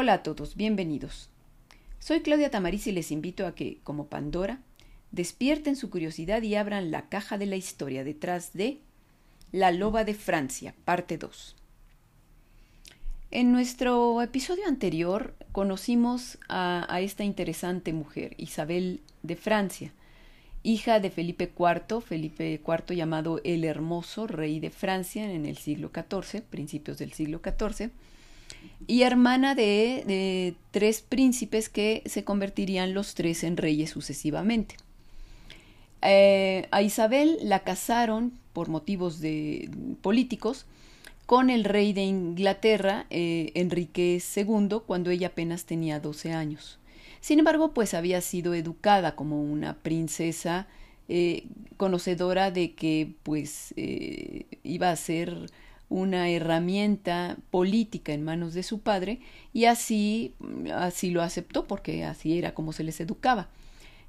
Hola a todos, bienvenidos. Soy Claudia Tamariz y les invito a que, como Pandora, despierten su curiosidad y abran la caja de la historia detrás de La Loba de Francia, parte 2. En nuestro episodio anterior conocimos a, a, esta interesante mujer, Isabel de Francia, hija de Felipe IV, Felipe IV llamado el Hermoso, rey de Francia en el siglo XIV, principios del siglo XIV, y hermana de, de tres príncipes que se convertirían los tres en reyes sucesivamente. Eh, a Isabel la casaron por motivos de, políticos con el rey de Inglaterra, eh, Enrique II, cuando ella apenas tenía 12 años. Sin embargo, pues había sido educada como una princesa eh, conocedora de que pues iba a ser una herramienta política en manos de su padre y así, así lo aceptó porque así era como se les educaba.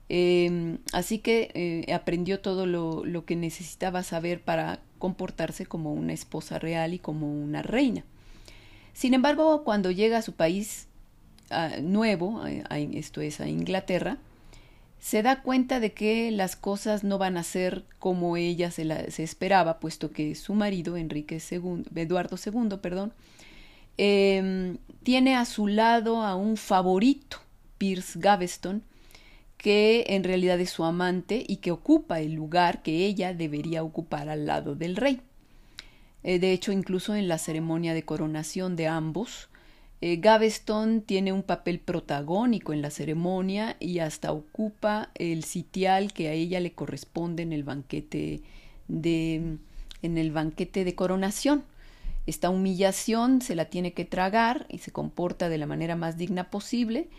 Eh, así que eh, aprendió todo lo, lo, que necesitaba saber para comportarse como una esposa real y como una reina. Sin embargo, cuando llega a su país uh, nuevo, a, esto es a Inglaterra, se da cuenta de que las cosas no van a ser como ella se, esperaba, puesto que su marido, Enrique II, Eduardo II, perdón, eh, tiene a su lado a un favorito, Pierce Gaveston, que en realidad es su amante y que ocupa el lugar que ella debería ocupar al lado del rey. Eh, de hecho, incluso en la ceremonia de coronación de ambos, eh, Gaveston tiene un papel protagónico en la ceremonia y hasta ocupa el sitial que a ella le corresponde en el banquete de, en el banquete de coronación. Esta humillación se la tiene que tragar y se comporta de la manera más digna posible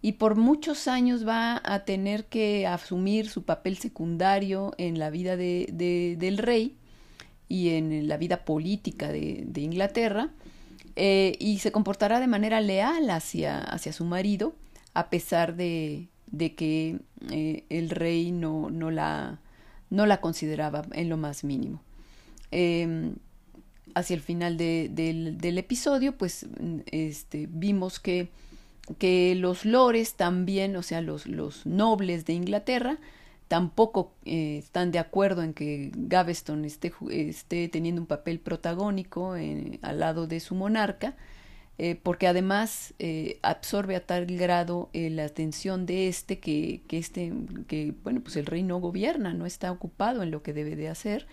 y por muchos años va a tener que asumir su papel secundario en la vida de, de, del rey y en la vida política de, de Inglaterra eh, y se comportará de manera leal hacia, hacia su marido, a pesar de, de que eh, el rey no, no, la, no la consideraba en lo más mínimo. Eh, hacia el final de, del, del, episodio, pues este, vimos que, que los lores también, o sea, los, los nobles de Inglaterra, tampoco eh, están de acuerdo en que Gaveston esté, esté teniendo un papel protagónico en, al lado de su monarca, eh, porque además eh, absorbe a tal grado eh, la atención de este que, que este que bueno pues el rey no gobierna, no está ocupado en lo que debe de hacer.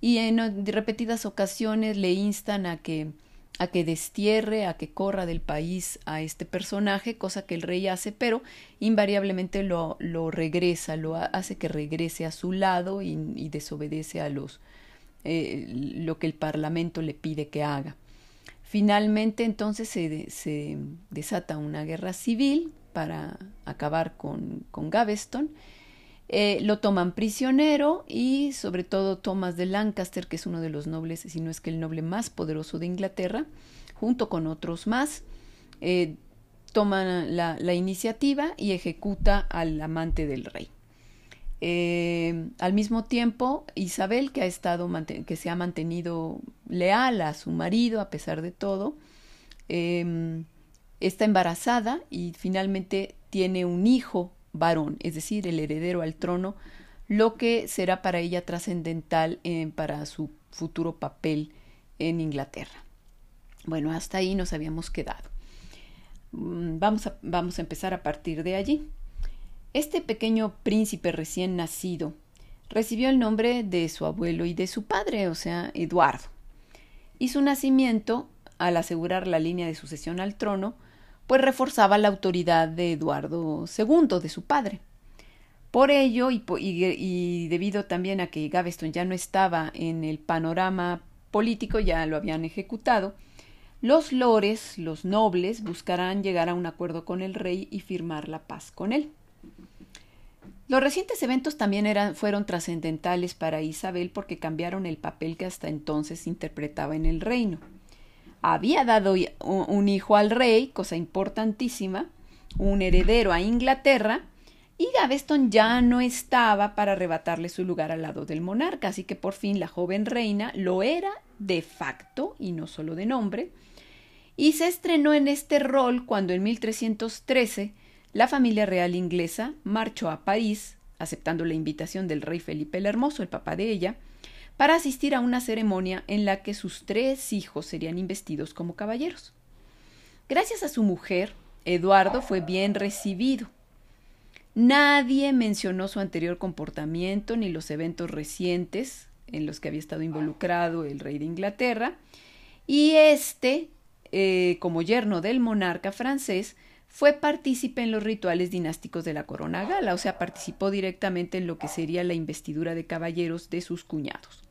Y en repetidas ocasiones le instan a que a que destierre, a que corra del país a este personaje, cosa que el rey hace, pero invariablemente lo, lo regresa, lo hace que regrese a su lado y, desobedece a los eh, lo que el parlamento le pide que haga. Finalmente entonces se, se desata una guerra civil para acabar con, con Gaveston eh, lo toman prisionero y sobre todo Thomas de Lancaster, que es uno de los nobles, si no es que el noble más poderoso de Inglaterra, junto con otros más, eh, toman la, iniciativa y ejecuta al amante del rey. Eh, al mismo tiempo, Isabel, que ha estado que se ha mantenido leal a su marido a pesar de todo, eh, está embarazada y finalmente tiene un hijo varón, es decir, el heredero al trono, lo que será para ella trascendental eh, para su futuro papel en Inglaterra. Bueno, hasta ahí nos habíamos quedado. Mm, vamos a, vamos a empezar a partir de allí. Este pequeño príncipe recién nacido recibió el nombre de su abuelo y de su padre, o sea, Eduardo. Y su nacimiento, al asegurar la línea de sucesión al trono, pues reforzaba la autoridad de Eduardo II, de su padre. Por ello, y, debido también a que Gaveston ya no estaba en el panorama político, ya lo habían ejecutado, los lores, los nobles, buscarán llegar a un acuerdo con el rey y firmar la paz con él. Los recientes eventos también eran, fueron trascendentales para Isabel porque cambiaron el papel que hasta entonces interpretaba en el reino había dado un hijo al rey, cosa importantísima, un heredero a Inglaterra, y Gaveston ya no estaba para arrebatarle su lugar al lado del monarca, así que por fin la joven reina lo era de facto y no solo de nombre, y se estrenó en este rol cuando en 1313 la familia real inglesa marchó a París, aceptando la invitación del rey Felipe el Hermoso, el papá de ella, para asistir a una ceremonia en la que sus tres hijos serían investidos como caballeros. Gracias a su mujer, Eduardo fue bien recibido. Nadie mencionó su anterior comportamiento ni los eventos recientes en los que había estado involucrado el rey de Inglaterra, y este, eh, como yerno del monarca francés, fue partícipe en los rituales dinásticos de la corona gala, o sea, participó directamente en lo que sería la investidura de caballeros de sus cuñados.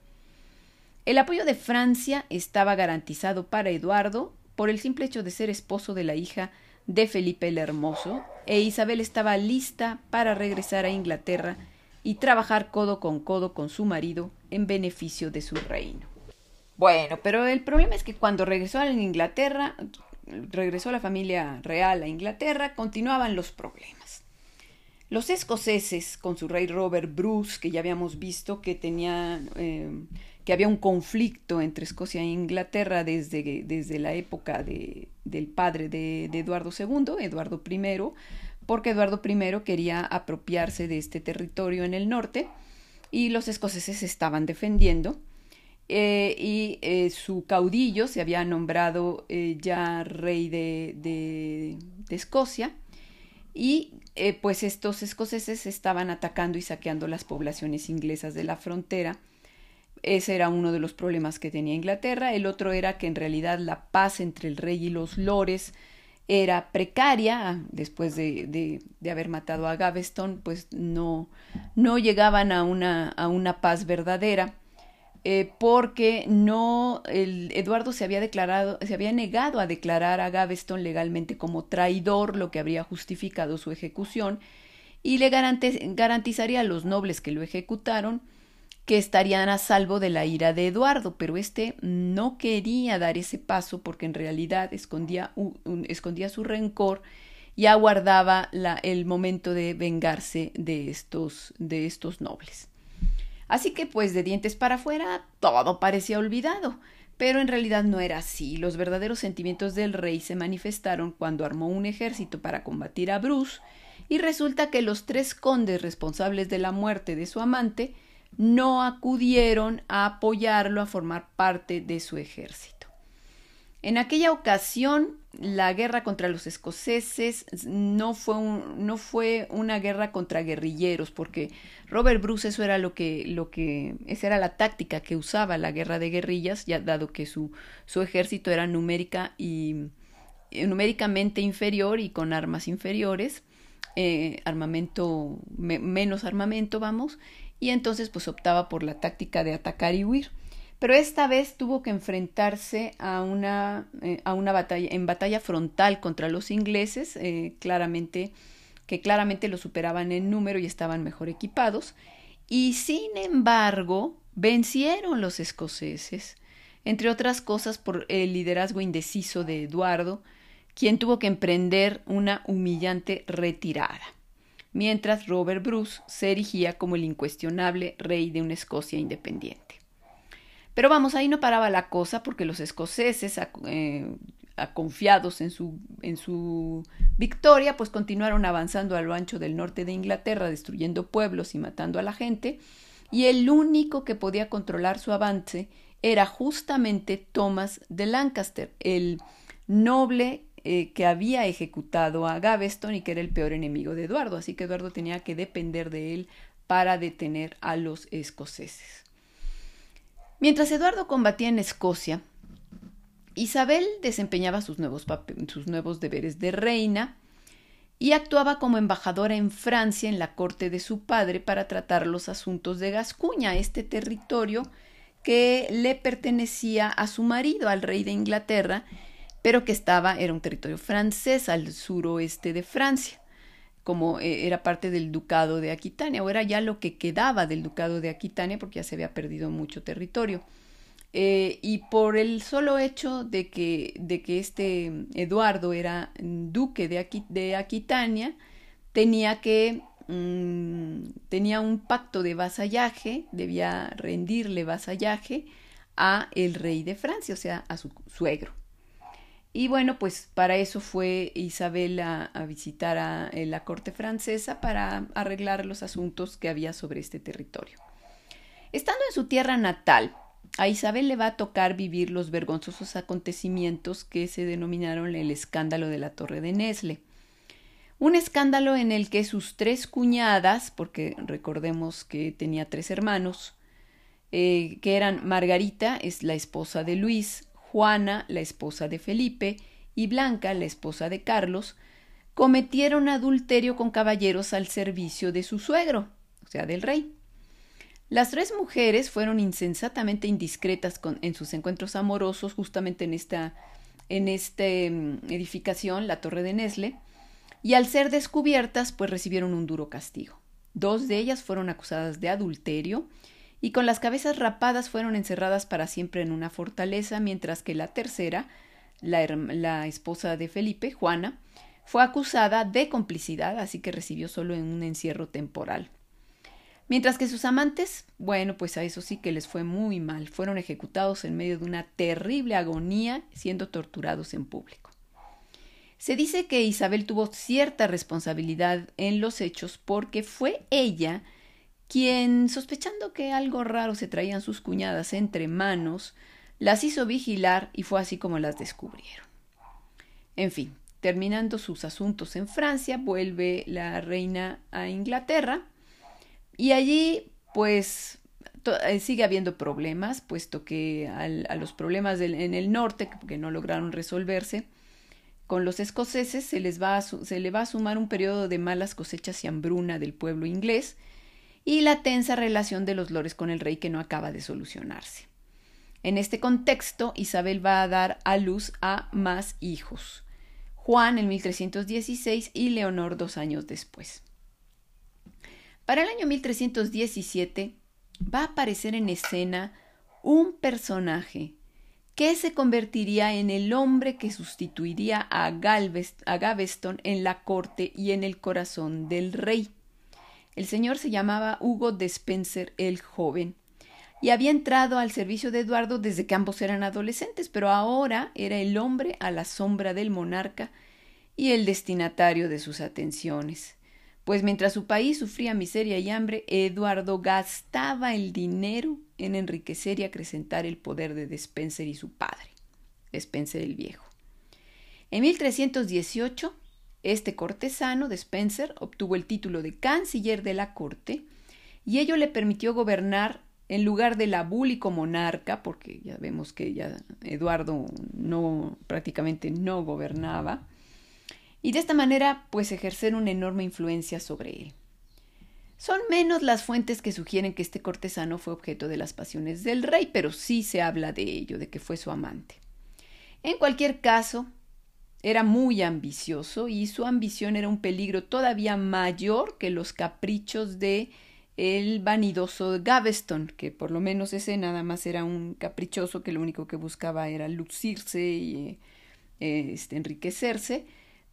El apoyo de Francia estaba garantizado para Eduardo por el simple hecho de ser esposo de la hija de Felipe el Hermoso, e Isabel estaba lista para regresar a Inglaterra y trabajar codo con codo con su marido en beneficio de su reino. Bueno, pero el problema es que cuando regresó a Inglaterra, regresó la familia real a Inglaterra, continuaban los problemas. Los escoceses, con su rey Robert Bruce, que ya habíamos visto que tenía eh, que había un conflicto entre Escocia e Inglaterra desde, desde la época de, del padre de, Eduardo II, Eduardo I, porque Eduardo I quería apropiarse de este territorio en el norte y los escoceses estaban defendiendo. Eh, y eh, su caudillo se había nombrado ya rey de, de Escocia y pues estos escoceses estaban atacando y saqueando las poblaciones inglesas de la frontera ese era uno de los problemas que tenía Inglaterra. El otro era que en realidad la paz entre el rey y los lores era precaria después de, de, de haber matado a Gaveston, pues no, no llegaban a una, a una paz verdadera. Eh, porque no Eduardo se había declarado se había negado a declarar a Gaveston legalmente como traidor lo que habría justificado su ejecución y le garantizaría a los nobles que lo ejecutaron que estarían a salvo de la ira de Eduardo, pero éste no quería dar ese paso porque en realidad escondía, escondía su rencor y aguardaba el momento de vengarse de estos, de estos nobles. Así que pues de dientes para afuera todo parecía olvidado, pero en realidad no era así. Los verdaderos sentimientos del rey se manifestaron cuando armó un ejército para combatir a Bruce, y resulta que los tres condes responsables de la muerte de su amante no acudieron a apoyarlo a formar parte de su ejército. En aquella ocasión, la guerra contra los escoceses no fue, no fue una guerra contra guerrilleros, porque Robert Bruce eso era lo que, lo que, esa era la táctica que usaba la guerra de guerrillas, ya dado que su, su ejército era numérica y eh, numéricamente inferior y con armas inferiores, eh, armamento, menos armamento, vamos, y entonces pues optaba por la táctica de atacar y huir. Pero esta vez tuvo que enfrentarse a una, eh, a una batalla, en batalla frontal contra los ingleses, eh, claramente, que claramente lo superaban en número y estaban mejor equipados, y sin embargo vencieron los escoceses, entre otras cosas por el liderazgo indeciso de Eduardo, quien tuvo que emprender una humillante retirada mientras Robert Bruce se erigía como el incuestionable rey de una Escocia independiente. Pero vamos, ahí no paraba la cosa porque los escoceses, eh, confiados en su, en su victoria, pues continuaron avanzando a lo ancho del norte de Inglaterra, destruyendo pueblos y matando a la gente, y el único que podía controlar su avance era justamente Thomas de Lancaster, el noble eh, que había ejecutado a Gaveston y que era el peor enemigo de Eduardo, así que Eduardo tenía que depender de él para detener a los escoceses. Mientras Eduardo combatía en Escocia, Isabel desempeñaba sus nuevos, sus nuevos deberes de reina y actuaba como embajadora en Francia en la corte de su padre para tratar los asuntos de Gascuña, este territorio que le pertenecía a su marido, al rey de Inglaterra, pero que estaba, era un territorio francés al suroeste de Francia, como eh, era parte del ducado de Aquitania, o era ya lo que quedaba del ducado de Aquitania, porque ya se había perdido mucho territorio. Eh, y por el solo hecho de que, de que este Eduardo era duque de, Aquitania, tenía que mm, tenía un pacto de vasallaje, debía rendirle vasallaje a el rey de Francia, o sea, a su suegro. Y bueno, pues para eso fue Isabel a, visitar a, la corte francesa para arreglar los asuntos que había sobre este territorio. Estando en su tierra natal, a Isabel le va a tocar vivir los vergonzosos acontecimientos que se denominaron el escándalo de la Torre de Nesle. Un escándalo en el que sus tres cuñadas, porque recordemos que tenía tres hermanos, eh, que eran Margarita, es la esposa de Luis, Juana, la esposa de Felipe, y Blanca, la esposa de Carlos, cometieron adulterio con caballeros al servicio de su suegro, o sea, del rey. Las tres mujeres fueron insensatamente indiscretas en sus encuentros amorosos justamente en esta, en esta mm, edificación, la Torre de Nesle, y al ser descubiertas, pues recibieron un duro castigo. Dos de ellas fueron acusadas de adulterio y con las cabezas rapadas fueron encerradas para siempre en una fortaleza, mientras que la tercera, la, esposa de Felipe, Juana, fue acusada de complicidad, así que recibió solo en un encierro temporal. Mientras que sus amantes, bueno, pues a eso sí que les fue muy mal, fueron ejecutados en medio de una terrible agonía, siendo torturados en público. Se dice que Isabel tuvo cierta responsabilidad en los hechos porque fue ella quien, sospechando que algo raro se traían sus cuñadas entre manos, las hizo vigilar y fue así como las descubrieron. En fin, terminando sus asuntos en Francia, vuelve la reina a Inglaterra y allí, pues, eh, sigue habiendo problemas, puesto que a los problemas en el norte, que no lograron resolverse, con los escoceses se, les va se le va a sumar un periodo de malas cosechas y hambruna del pueblo inglés, y la tensa relación de los lores con el rey que no acaba de solucionarse. En este contexto, Isabel va a dar a luz a más hijos, Juan en 1316 y Leonor dos años después. Para el año 1317 va a aparecer en escena un personaje que se convertiría en el hombre que sustituiría a, a Gaveston en la corte y en el corazón del rey. El señor se llamaba Hugo de Spencer el joven y había entrado al servicio de Eduardo desde que ambos eran adolescentes, pero ahora era el hombre a la sombra del monarca y el destinatario de sus atenciones. Pues mientras su país sufría miseria y hambre, Eduardo gastaba el dinero en enriquecer y acrecentar el poder de Despenser y su padre, Despenser el Viejo. En 1318, este cortesano de Spencer obtuvo el título de canciller de la corte y ello le permitió gobernar en lugar del abúlico monarca, porque ya vemos que ya Eduardo no prácticamente no gobernaba, y de esta manera pues ejercer una enorme influencia sobre él. Son menos las fuentes que sugieren que este cortesano fue objeto de las pasiones del rey, pero sí se habla de ello, de que fue su amante. En cualquier caso, era muy ambicioso y su ambición era un peligro todavía mayor que los caprichos de el vanidoso Gaveston, que por lo menos ese nada más era un caprichoso que lo único que buscaba era lucirse y eh, este, enriquecerse.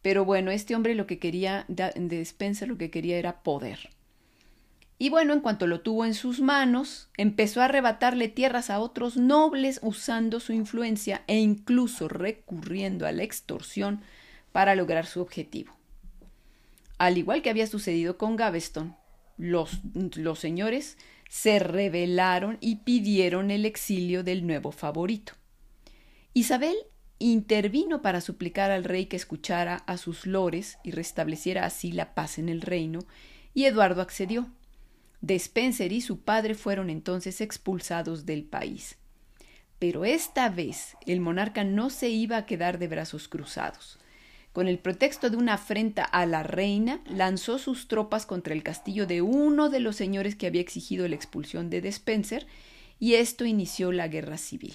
Pero bueno, este hombre lo que quería, de Spencer lo que quería era poder. Y bueno, en cuanto lo tuvo en sus manos, empezó a arrebatarle tierras a otros nobles usando su influencia e incluso recurriendo a la extorsión para lograr su objetivo. Al igual que había sucedido con Gaveston, los, los señores se rebelaron y pidieron el exilio del nuevo favorito. Isabel intervino para suplicar al rey que escuchara a sus lores y restableciera así la paz en el reino, y Eduardo accedió. Despenser y su padre fueron entonces expulsados del país. Pero esta vez el monarca no se iba a quedar de brazos cruzados. Con el pretexto de una afrenta a la reina, lanzó sus tropas contra el castillo de uno de los señores que había exigido la expulsión de Despenser, y esto inició la guerra civil.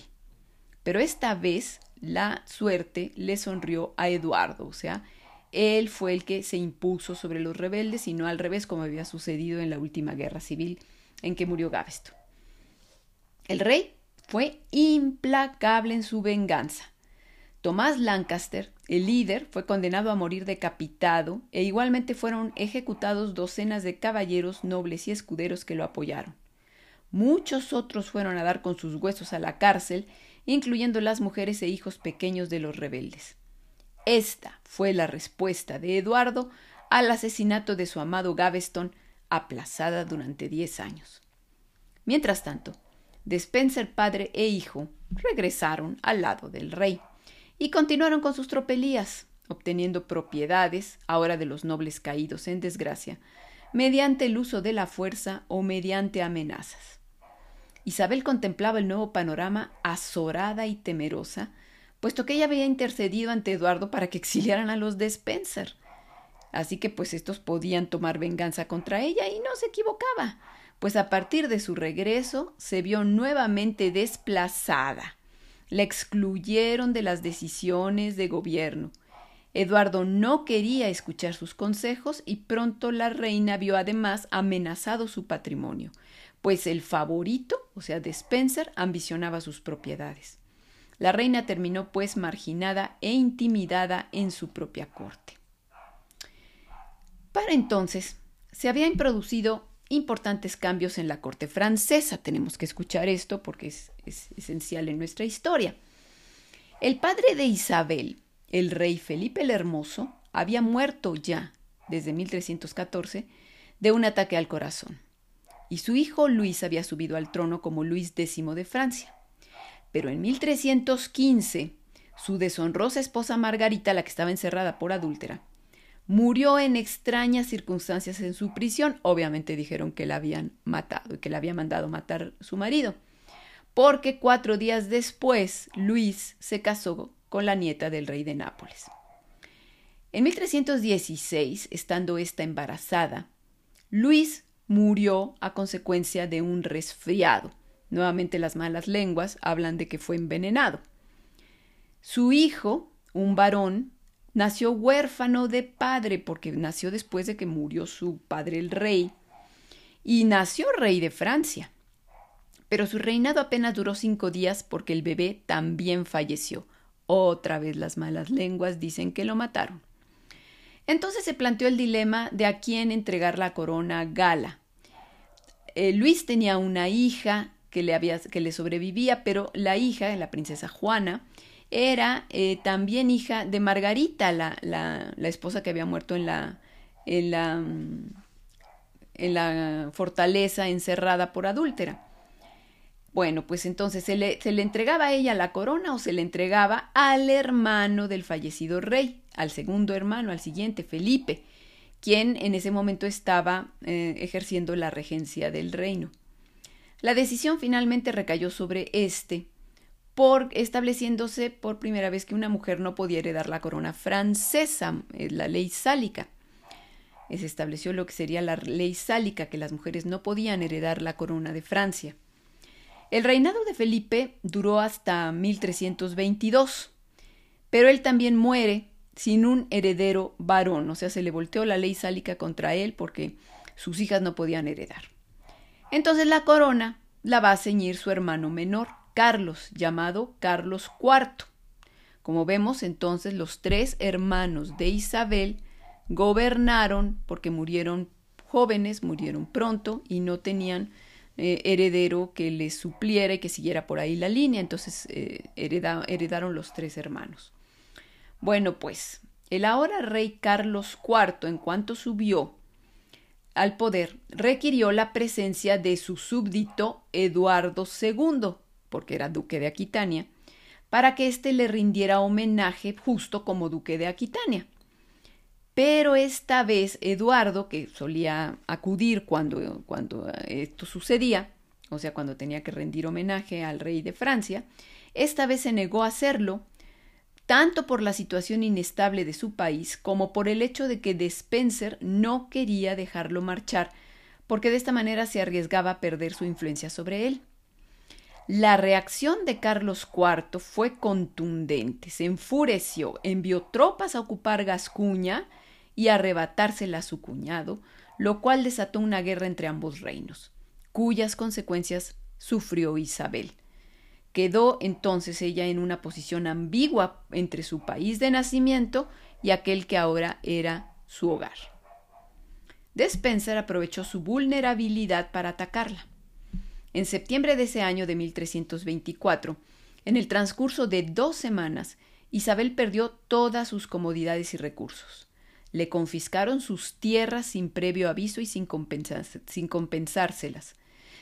Pero esta vez la suerte le sonrió a Eduardo, o sea, él fue el que se impuso sobre los rebeldes y no al revés como había sucedido en la última guerra civil en que murió Gaveston. El rey fue implacable en su venganza. Tomás Lancaster, el líder, fue condenado a morir decapitado e igualmente fueron ejecutados docenas de caballeros, nobles y escuderos que lo apoyaron. Muchos otros fueron a dar con sus huesos a la cárcel incluyendo las mujeres e hijos pequeños de los rebeldes. Esta fue la respuesta de Eduardo al asesinato de su amado Gaveston, aplazada durante diez años. Mientras tanto, Despenser padre e hijo regresaron al lado del rey y continuaron con sus tropelías, obteniendo propiedades, ahora de los nobles caídos en desgracia, mediante el uso de la fuerza o mediante amenazas. Isabel contemplaba el nuevo panorama azorada y temerosa, puesto que ella había intercedido ante Eduardo para que exiliaran a los de Spencer. Así que pues estos podían tomar venganza contra ella y no se equivocaba, pues a partir de su regreso se vio nuevamente desplazada. La excluyeron de las decisiones de gobierno. Eduardo no quería escuchar sus consejos y pronto la reina vio además amenazado su patrimonio, pues el favorito, o sea, de Spencer, ambicionaba sus propiedades. La reina terminó pues marginada e intimidada en su propia corte. Para entonces se habían producido importantes cambios en la corte francesa. Tenemos que escuchar esto porque es, es esencial en nuestra historia. El padre de Isabel, el rey Felipe el Hermoso, había muerto ya desde 1314 de un ataque al corazón, y su hijo Luis había subido al trono como Luis X de Francia. Pero en 1315, su deshonrosa esposa Margarita, la que estaba encerrada por adúltera, murió en extrañas circunstancias en su prisión. Obviamente dijeron que la habían matado y que la había mandado matar su marido, porque cuatro días después Luis se casó con la nieta del rey de Nápoles. En 1316, estando esta embarazada, Luis murió a consecuencia de un resfriado. Nuevamente las malas lenguas hablan de que fue envenenado. Su hijo, un varón, nació huérfano de padre porque nació después de que murió su padre el rey y nació rey de Francia. Pero su reinado apenas duró cinco días porque el bebé también falleció. Otra vez las malas lenguas dicen que lo mataron. Entonces se planteó el dilema de a quién entregar la corona gala. Eh, Luis tenía una hija que le, había, que le sobrevivía, pero la hija, la princesa Juana, era eh, también hija de Margarita, la, la, la, esposa que había muerto en la, en la, en la fortaleza encerrada por adúltera. Bueno, pues entonces ¿se le, se le entregaba a ella la corona o se le entregaba al hermano del fallecido rey, al segundo hermano, al siguiente, Felipe, quien en ese momento estaba eh, ejerciendo la regencia del reino. La decisión finalmente recayó sobre este, por estableciéndose por primera vez que una mujer no podía heredar la corona francesa, eh, la ley sálica. Se estableció lo que sería la ley sálica, que las mujeres no podían heredar la corona de Francia. El reinado de Felipe duró hasta 1322, pero él también muere sin un heredero varón, o sea, se le volteó la ley sálica contra él porque sus hijas no podían heredar. Entonces la corona la va a ceñir su hermano menor, Carlos, llamado Carlos IV. Como vemos, entonces los tres hermanos de Isabel gobernaron porque murieron jóvenes, murieron pronto y no tenían eh, heredero que les supliera y que siguiera por ahí la línea, entonces eh, heredaron los tres hermanos. Bueno, pues el ahora rey Carlos IV, en cuanto subió al poder, requirió la presencia de su súbdito Eduardo II, porque era duque de Aquitania, para que éste le rindiera homenaje justo como duque de Aquitania. Pero esta vez Eduardo, que solía acudir cuando, cuando esto sucedía, o sea, cuando tenía que rendir homenaje al rey de Francia, esta vez se negó a hacerlo, tanto por la situación inestable de su país como por el hecho de que Despenser no quería dejarlo marchar, porque de esta manera se arriesgaba a perder su influencia sobre él. La reacción de Carlos IV fue contundente, se enfureció, envió tropas a ocupar Gascuña, y arrebatársela a su cuñado, lo cual desató una guerra entre ambos reinos, cuyas consecuencias sufrió Isabel. Quedó entonces ella en una posición ambigua entre su país de nacimiento y aquel que ahora era su hogar. Despenser aprovechó su vulnerabilidad para atacarla. En septiembre de ese año de 1324, En el transcurso de dos semanas, Isabel perdió todas sus comodidades y recursos. Le confiscaron sus tierras sin previo aviso y sin, sin compensárselas.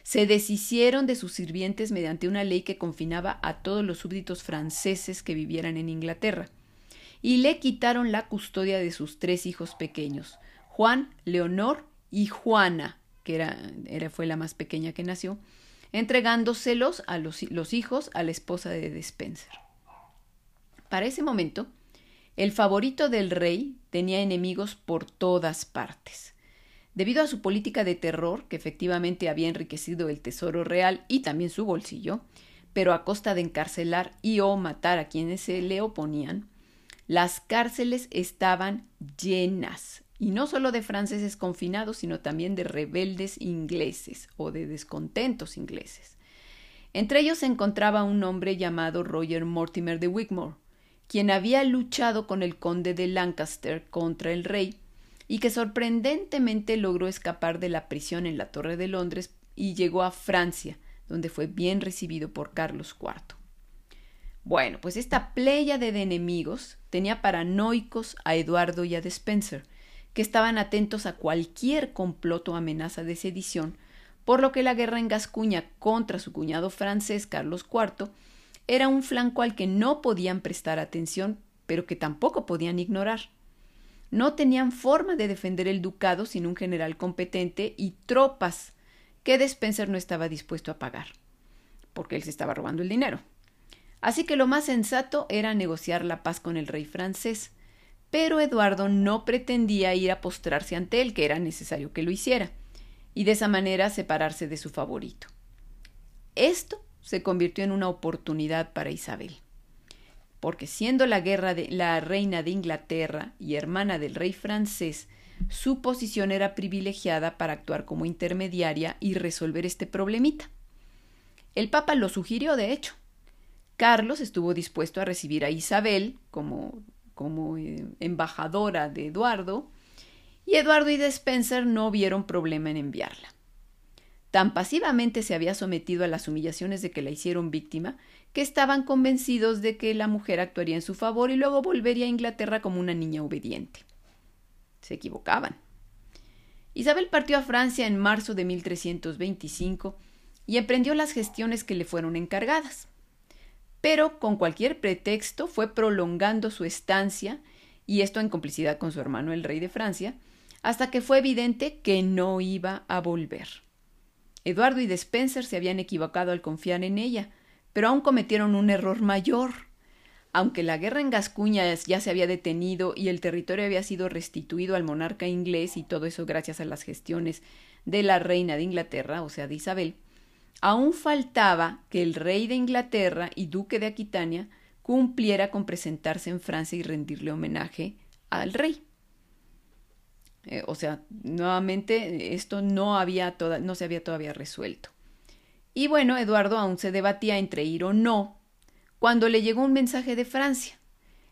Se deshicieron de sus sirvientes mediante una ley que confinaba a todos los súbditos franceses que vivieran en Inglaterra. Y le quitaron la custodia de sus tres hijos pequeños, Juan, Leonor y Juana, que era, era, fue la más pequeña que nació, entregándoselos a los, los hijos a la esposa de Despenser. Para ese momento, el favorito del rey tenía enemigos por todas partes. Debido a su política de terror, que efectivamente había enriquecido el tesoro real y también su bolsillo, pero a costa de encarcelar y o matar a quienes se le oponían, las cárceles estaban llenas, y no solo de franceses confinados, sino también de rebeldes ingleses o de descontentos ingleses. Entre ellos se encontraba un hombre llamado Roger Mortimer de Wigmore, quien había luchado con el conde de Lancaster contra el rey y que sorprendentemente logró escapar de la prisión en la Torre de Londres y llegó a Francia, donde fue bien recibido por Carlos IV. Bueno, pues esta pléyade de enemigos tenía paranoicos a Eduardo y a Despenser, que estaban atentos a cualquier complot o amenaza de sedición, por lo que la guerra en Gascuña contra su cuñado francés Carlos IV era un flanco al que no podían prestar atención, pero que tampoco podían ignorar. No tenían forma de defender el ducado sin un general competente y tropas que Despenser no estaba dispuesto a pagar, porque él se estaba robando el dinero. Así que lo más sensato era negociar la paz con el rey francés, pero Eduardo no pretendía ir a postrarse ante él, que era necesario que lo hiciera, y de esa manera separarse de su favorito. Esto se convirtió en una oportunidad para Isabel. Porque siendo la guerra de la reina de Inglaterra y hermana del rey francés, su posición era privilegiada para actuar como intermediaria y resolver este problemita. El Papa lo sugirió, de hecho. Carlos estuvo dispuesto a recibir a Isabel como, como eh, embajadora de Eduardo, y Eduardo y Despenser no vieron problema en enviarla. Tan pasivamente se había sometido a las humillaciones de que la hicieron víctima, que estaban convencidos de que la mujer actuaría en su favor y luego volvería a Inglaterra como una niña obediente. Se equivocaban. Isabel partió a Francia en marzo de 1325 y emprendió las gestiones que le fueron encargadas. Pero con cualquier pretexto fue prolongando su estancia, y esto en complicidad con su hermano el rey de Francia, hasta que fue evidente que no iba a volver. Eduardo y Despenser se habían equivocado al confiar en ella, pero aún cometieron un error mayor. Aunque la guerra en Gascuña ya se había detenido y el territorio había sido restituido al monarca inglés y todo eso gracias a las gestiones de la reina de Inglaterra, o sea, de Isabel, aún faltaba que el rey de Inglaterra y duque de Aquitania cumpliera con presentarse en Francia y rendirle homenaje al rey. Eh, o sea, nuevamente esto no, había no se había todavía resuelto. Y bueno, Eduardo aún se debatía entre ir o no, cuando le llegó un mensaje de Francia.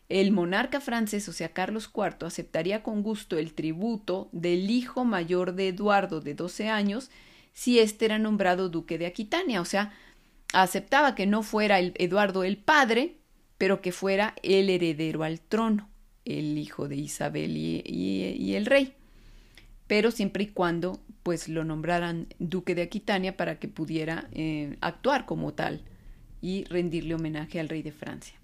El monarca francés, o sea, Carlos IV, aceptaría con gusto el tributo del hijo mayor de Eduardo de 12 años si éste era nombrado duque de Aquitania. O sea, aceptaba que no fuera Eduardo el padre, pero que fuera el heredero al trono, el hijo de Isabel y el rey pero siempre y cuando pues lo nombraran duque de Aquitania para que pudiera eh, actuar como tal y rendirle homenaje al rey de Francia.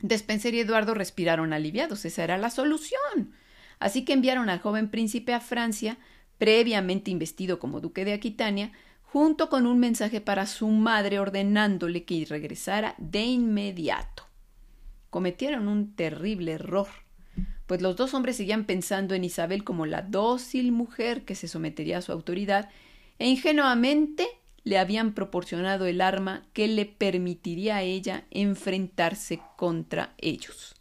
Despenser y Eduardo respiraron aliviados, esa era la solución. Así que enviaron al joven príncipe a Francia, previamente investido como duque de Aquitania, junto con un mensaje para su madre ordenándole que regresara de inmediato. Cometieron un terrible error pues los dos hombres seguían pensando en Isabel como la dócil mujer que se sometería a su autoridad, e ingenuamente le habían proporcionado el arma que le permitiría a ella enfrentarse contra ellos.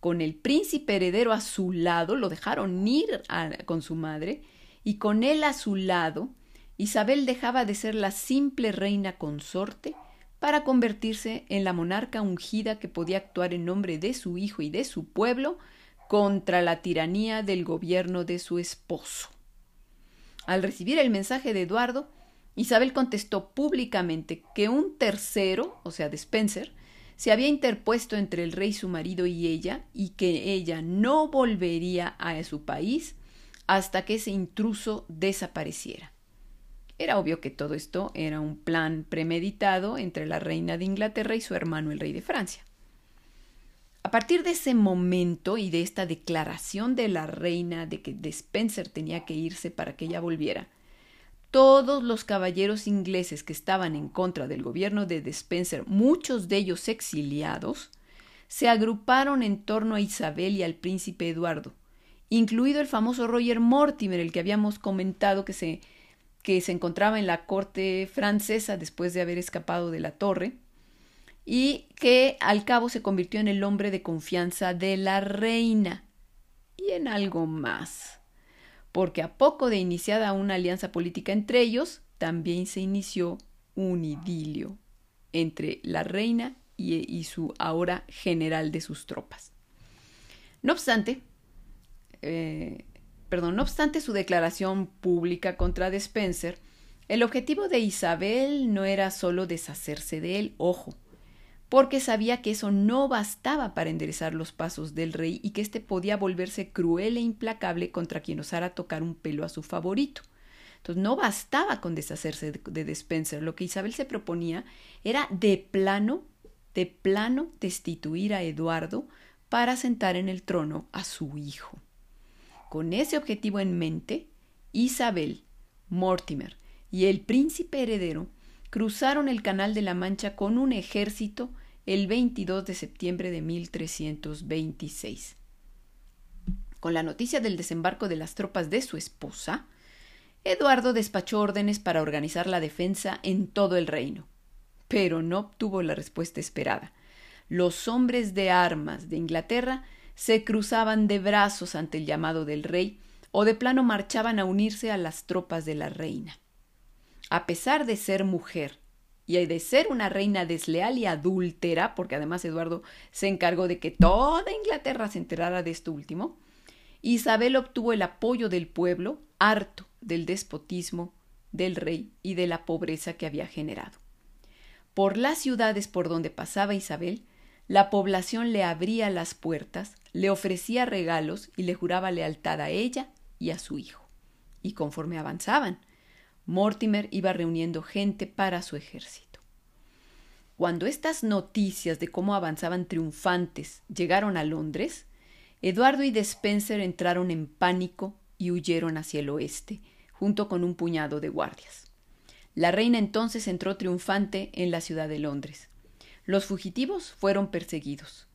Con el príncipe heredero a su lado, lo dejaron ir con su madre, y con él a su lado, Isabel dejaba de ser la simple reina consorte para convertirse en la monarca ungida que podía actuar en nombre de su hijo y de su pueblo contra la tiranía del gobierno de su esposo. Al recibir el mensaje de Eduardo, Isabel contestó públicamente que un tercero, o sea, de Spencer, se había interpuesto entre el rey su marido y ella, y que ella no volvería a su país hasta que ese intruso desapareciera. Era obvio que todo esto era un plan premeditado entre la reina de Inglaterra y su hermano el rey de Francia. A partir de ese momento y de esta declaración de la reina de que Spencer tenía que irse para que ella volviera, todos los caballeros ingleses que estaban en contra del gobierno de Despenser, muchos de ellos exiliados, se agruparon en torno a Isabel y al príncipe Eduardo, incluido el famoso Roger Mortimer, el que habíamos comentado que se, que se encontraba en la corte francesa después de haber escapado de la torre, y que al cabo se convirtió en el hombre de confianza de la reina y en algo más porque a poco de iniciada una alianza política entre ellos, también se inició un idilio entre la reina y, su ahora general de sus tropas. No obstante, eh, perdón, no obstante su declaración pública contra Despenser, el objetivo de Isabel no era solo deshacerse de él, ojo, porque sabía que eso no bastaba para enderezar los pasos del rey y que éste podía volverse cruel e implacable contra quien osara tocar un pelo a su favorito. Entonces no bastaba con deshacerse de, de Despenser, lo que Isabel se proponía era de plano, de plano destituir a Eduardo para sentar en el trono a su hijo. Con ese objetivo en mente, Isabel, Mortimer y el príncipe heredero cruzaron el Canal de la Mancha con un ejército el 22 de septiembre de 1326. Con la noticia del desembarco de las tropas de su esposa, Eduardo despachó órdenes para organizar la defensa en todo el reino, pero no obtuvo la respuesta esperada. Los hombres de armas de Inglaterra se cruzaban de brazos ante el llamado del rey o de plano marchaban a unirse a las tropas de la reina a pesar de ser mujer y de ser una reina desleal y adúltera, porque además Eduardo se encargó de que toda Inglaterra se enterara de esto último, Isabel obtuvo el apoyo del pueblo, harto del despotismo del rey y de la pobreza que había generado. Por las ciudades por donde pasaba Isabel, la población le abría las puertas, le ofrecía regalos y le juraba lealtad a ella y a su hijo. Y conforme avanzaban, Mortimer iba reuniendo gente para su ejército. Cuando estas noticias de cómo avanzaban triunfantes llegaron a Londres, Eduardo y Despenser entraron en pánico y huyeron hacia el oeste, junto con un puñado de guardias. La reina entonces entró triunfante en la ciudad de Londres. Los fugitivos fueron perseguidos.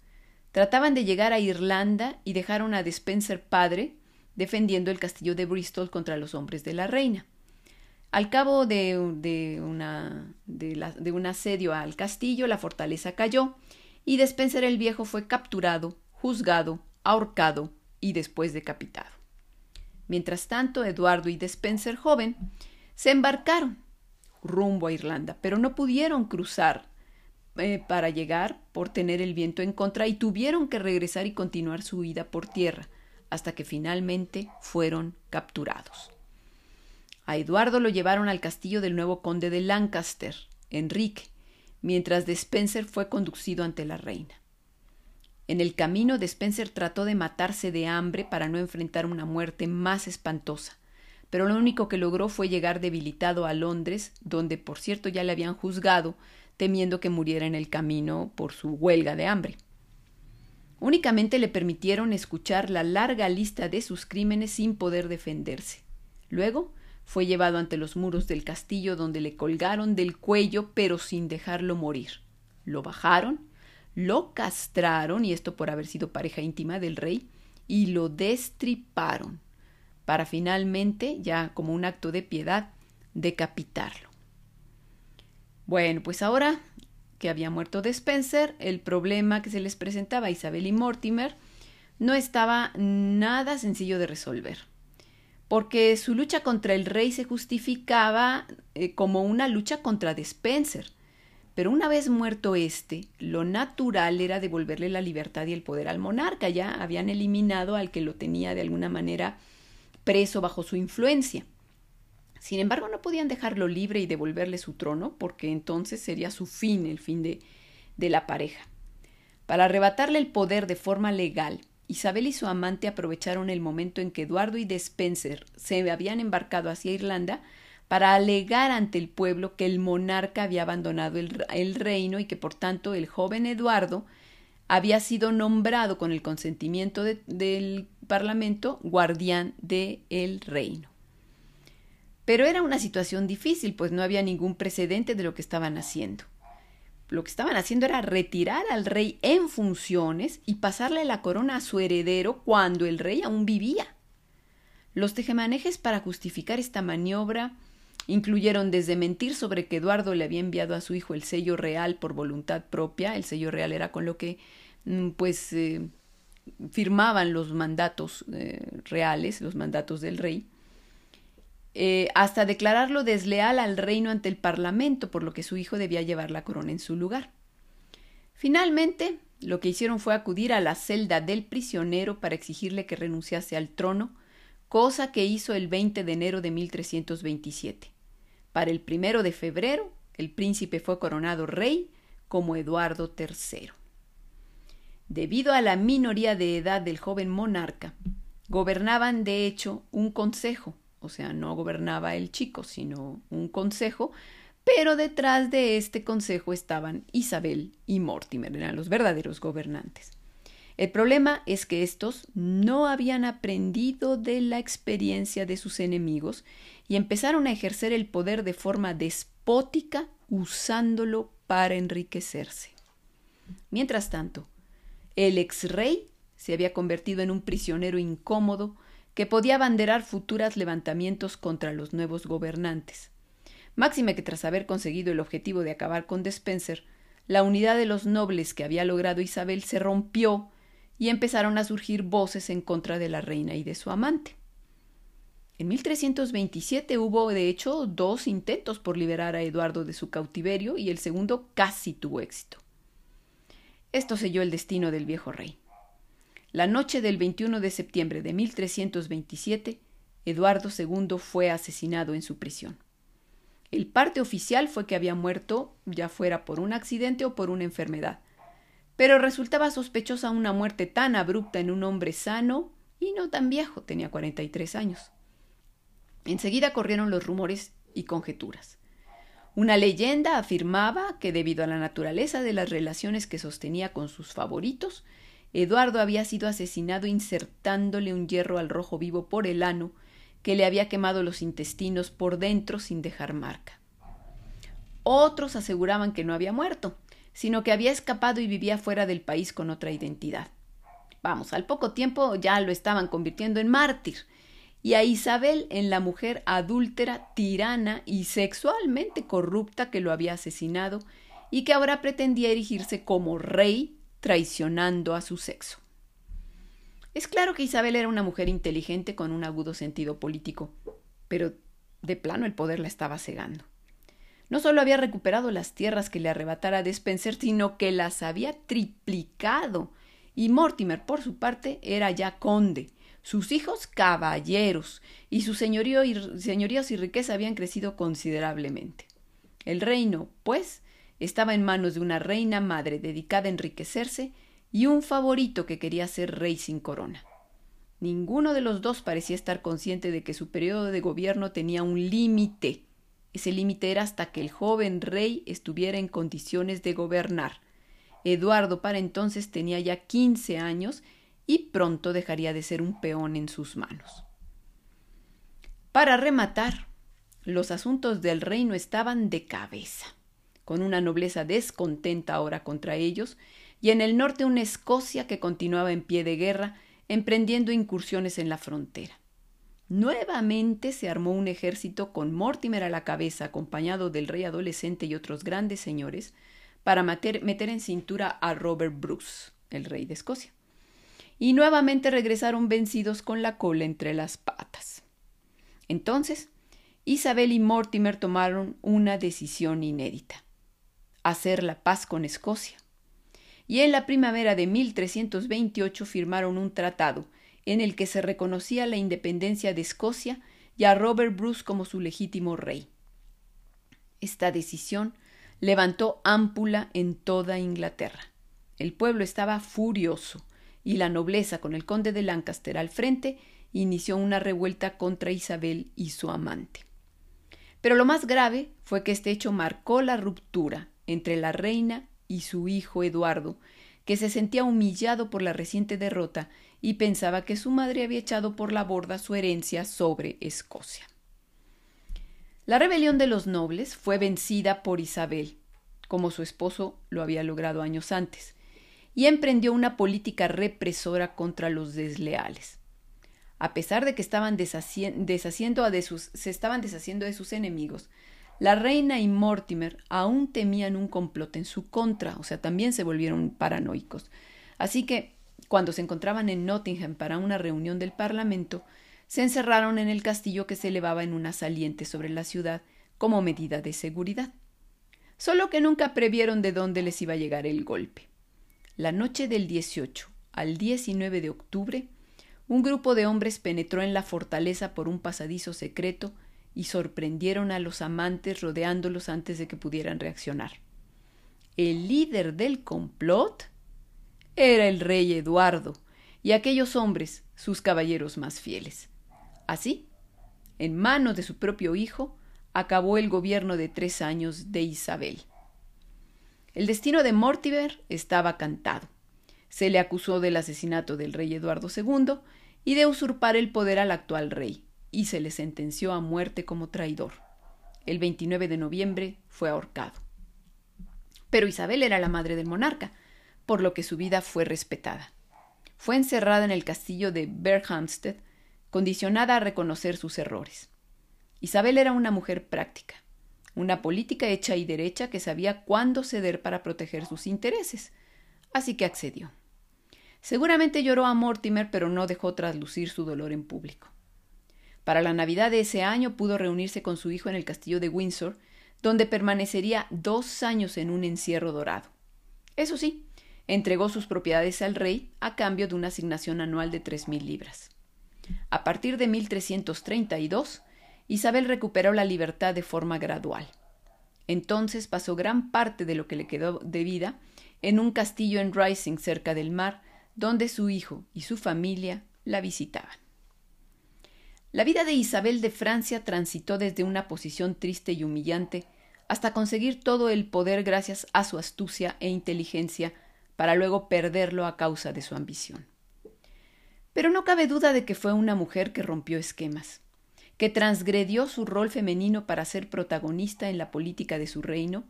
Trataban de llegar a Irlanda y dejaron a Despenser padre defendiendo el castillo de Bristol contra los hombres de la reina. Al cabo de, un asedio al castillo, la fortaleza cayó y Despenser el Viejo fue capturado, juzgado, ahorcado y después decapitado. Mientras tanto, Eduardo y Despenser joven se embarcaron rumbo a Irlanda, pero no pudieron cruzar eh, para llegar por tener el viento en contra y tuvieron que regresar y continuar su huida por tierra hasta que finalmente fueron capturados. A Eduardo lo llevaron al castillo del nuevo conde de Lancaster, Enrique, mientras Despenser fue conducido ante la reina. En el camino, Despenser trató de matarse de hambre para no enfrentar una muerte más espantosa, pero lo único que logró fue llegar debilitado a Londres, donde por cierto ya le habían juzgado, temiendo que muriera en el camino por su huelga de hambre. Únicamente le permitieron escuchar la larga lista de sus crímenes sin poder defenderse. Luego fue llevado ante los muros del castillo donde le colgaron del cuello pero sin dejarlo morir. Lo bajaron, lo castraron, y esto por haber sido pareja íntima del rey, y lo destriparon, para finalmente, ya como un acto de piedad, decapitarlo. Bueno, pues ahora que había muerto Spencer, el problema que se les presentaba a Isabel y Mortimer no estaba nada sencillo de resolver porque su lucha contra el rey se justificaba eh, como una lucha contra Despenser. Pero una vez muerto éste, lo natural era devolverle la libertad y el poder al monarca. Ya habían eliminado al que lo tenía de alguna manera preso bajo su influencia. Sin embargo, no podían dejarlo libre y devolverle su trono, porque entonces sería su fin, el fin de, de la pareja. Para arrebatarle el poder de forma legal, Isabel y su amante aprovecharon el momento en que Eduardo y Despenser se habían embarcado hacia Irlanda para alegar ante el pueblo que el monarca había abandonado el, reino y que por tanto el joven Eduardo había sido nombrado con el consentimiento del Parlamento guardián del el reino. Pero era una situación difícil, pues no había ningún precedente de lo que estaban haciendo. Lo que estaban haciendo era retirar al rey en funciones y pasarle la corona a su heredero cuando el rey aún vivía. Los tejemanejes para justificar esta maniobra incluyeron desde mentir sobre que Eduardo le había enviado a su hijo el sello real por voluntad propia, el sello real era con lo que mm, pues eh, firmaban los mandatos eh, reales, los mandatos del rey, eh, hasta declararlo desleal al reino ante el Parlamento, por lo que su hijo debía llevar la corona en su lugar. Finalmente, lo que hicieron fue acudir a la celda del prisionero para exigirle que renunciase al trono, cosa que hizo el 20 de enero de 1327. Para el primero de febrero, el príncipe fue coronado rey como Eduardo III. Debido a la minoría de edad del joven monarca, gobernaban de hecho un consejo, o sea, no gobernaba el chico, sino un consejo, pero detrás de este consejo estaban Isabel y Mortimer, eran los verdaderos gobernantes. El problema es que estos no habían aprendido de la experiencia de sus enemigos y empezaron a ejercer el poder de forma despótica usándolo para enriquecerse. Mientras tanto, el ex rey se había convertido en un prisionero incómodo que podía abanderar futuras levantamientos contra los nuevos gobernantes. Máxime que tras haber conseguido el objetivo de acabar con Despenser, la unidad de los nobles que había logrado Isabel se rompió y empezaron a surgir voces en contra de la reina y de su amante. En 1327 hubo, de hecho, dos intentos por liberar a Eduardo de su cautiverio y el segundo casi tuvo éxito. Esto selló el destino del viejo rey. La noche del 21 de septiembre de 1327, Eduardo II fue asesinado en su prisión. El parte oficial fue que había muerto, ya fuera por un accidente o por una enfermedad, pero resultaba sospechosa una muerte tan abrupta en un hombre sano y no tan viejo, tenía 43 años. Enseguida corrieron los rumores y conjeturas. Una leyenda afirmaba que debido a la naturaleza de las relaciones que sostenía con sus favoritos, Eduardo había sido asesinado insertándole un hierro al rojo vivo por el ano que le había quemado los intestinos por dentro sin dejar marca. Otros aseguraban que no había muerto, sino que había escapado y vivía fuera del país con otra identidad. Vamos, al poco tiempo ya lo estaban convirtiendo en mártir, y a Isabel en la mujer adúltera, tirana y sexualmente corrupta que lo había asesinado y que ahora pretendía erigirse como rey traicionando a su sexo. Es claro que Isabel era una mujer inteligente con un agudo sentido político, pero de plano el poder la estaba cegando. No solo había recuperado las tierras que le arrebatara Despenser, sino que las había triplicado. Y Mortimer, por su parte, era ya conde, sus hijos caballeros, y su señorío y, señoríos y riqueza habían crecido considerablemente. El reino, pues, estaba en manos de una reina madre dedicada a enriquecerse y un favorito que quería ser rey sin corona. Ninguno de los dos parecía estar consciente de que su periodo de gobierno tenía un límite. Ese límite era hasta que el joven rey estuviera en condiciones de gobernar. Eduardo para entonces tenía ya quince años y pronto dejaría de ser un peón en sus manos. Para rematar, los asuntos del reino estaban de cabeza con una nobleza descontenta ahora contra ellos, y en el norte una Escocia que continuaba en pie de guerra, emprendiendo incursiones en la frontera. Nuevamente se armó un ejército con Mortimer a la cabeza, acompañado del rey adolescente y otros grandes señores, para meter, meter en cintura a Robert Bruce, el rey de Escocia. Y nuevamente regresaron vencidos con la cola entre las patas. Entonces, Isabel y Mortimer tomaron una decisión inédita hacer la paz con Escocia. Y en la primavera de 1328 firmaron un tratado en el que se reconocía la independencia de Escocia y a Robert Bruce como su legítimo rey. Esta decisión levantó ámpula en toda Inglaterra. El pueblo estaba furioso y la nobleza, con el conde de Lancaster al frente, inició una revuelta contra Isabel y su amante. Pero lo más grave fue que este hecho marcó la ruptura entre la reina y su hijo Eduardo, que se sentía humillado por la reciente derrota y pensaba que su madre había echado por la borda su herencia sobre Escocia. La rebelión de los nobles fue vencida por Isabel, como su esposo lo había logrado años antes, y emprendió una política represora contra los desleales. A pesar de que estaban de sus, se estaban deshaciendo de sus enemigos, la reina y Mortimer aún temían un complot en su contra, o sea, también se volvieron paranoicos. Así que, cuando se encontraban en Nottingham para una reunión del Parlamento, se encerraron en el castillo que se elevaba en una saliente sobre la ciudad como medida de seguridad. Solo que nunca previeron de dónde les iba a llegar el golpe. La noche del 18 al 19 de octubre, un grupo de hombres penetró en la fortaleza por un pasadizo secreto y sorprendieron a los amantes rodeándolos antes de que pudieran reaccionar. El líder del complot era el rey Eduardo y aquellos hombres sus caballeros más fieles. Así, en manos de su propio hijo, acabó el gobierno de tres años de Isabel. El destino de Mortimer estaba cantado. Se le acusó del asesinato del rey Eduardo II y de usurpar el poder al actual rey, y se le sentenció a muerte como traidor. El 29 de noviembre fue ahorcado. Pero Isabel era la madre del monarca, por lo que su vida fue respetada. Fue encerrada en el castillo de Berkhamsted, condicionada a reconocer sus errores. Isabel era una mujer práctica, una política hecha y derecha que sabía cuándo ceder para proteger sus intereses, así que accedió. Seguramente lloró a Mortimer, pero no dejó traslucir su dolor en público. Para la Navidad de ese año pudo reunirse con su hijo en el castillo de Windsor, donde permanecería dos años en un encierro dorado. Eso sí, entregó sus propiedades al rey a cambio de una asignación anual de tres mil libras. A partir de 1332, Isabel recuperó la libertad de forma gradual. Entonces pasó gran parte de lo que le quedó de vida en un castillo en Rising cerca del mar, donde su hijo y su familia la visitaban. La vida de Isabel de Francia transitó desde una posición triste y humillante hasta conseguir todo el poder gracias a su astucia e inteligencia para luego perderlo a causa de su ambición. Pero no cabe duda de que fue una mujer que rompió esquemas, que transgredió su rol femenino para ser protagonista en la política de su reino,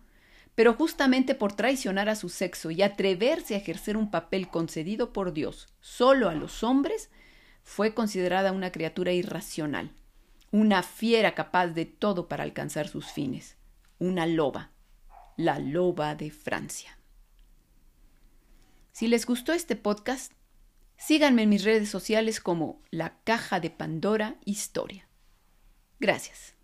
pero justamente por traicionar a su sexo y atreverse a ejercer un papel concedido por Dios solo a los hombres, fue considerada una criatura irracional, una fiera capaz de todo para alcanzar sus fines, una loba, la loba de Francia. Si les gustó este podcast, síganme en mis redes sociales como La Caja de Pandora Historia. Gracias.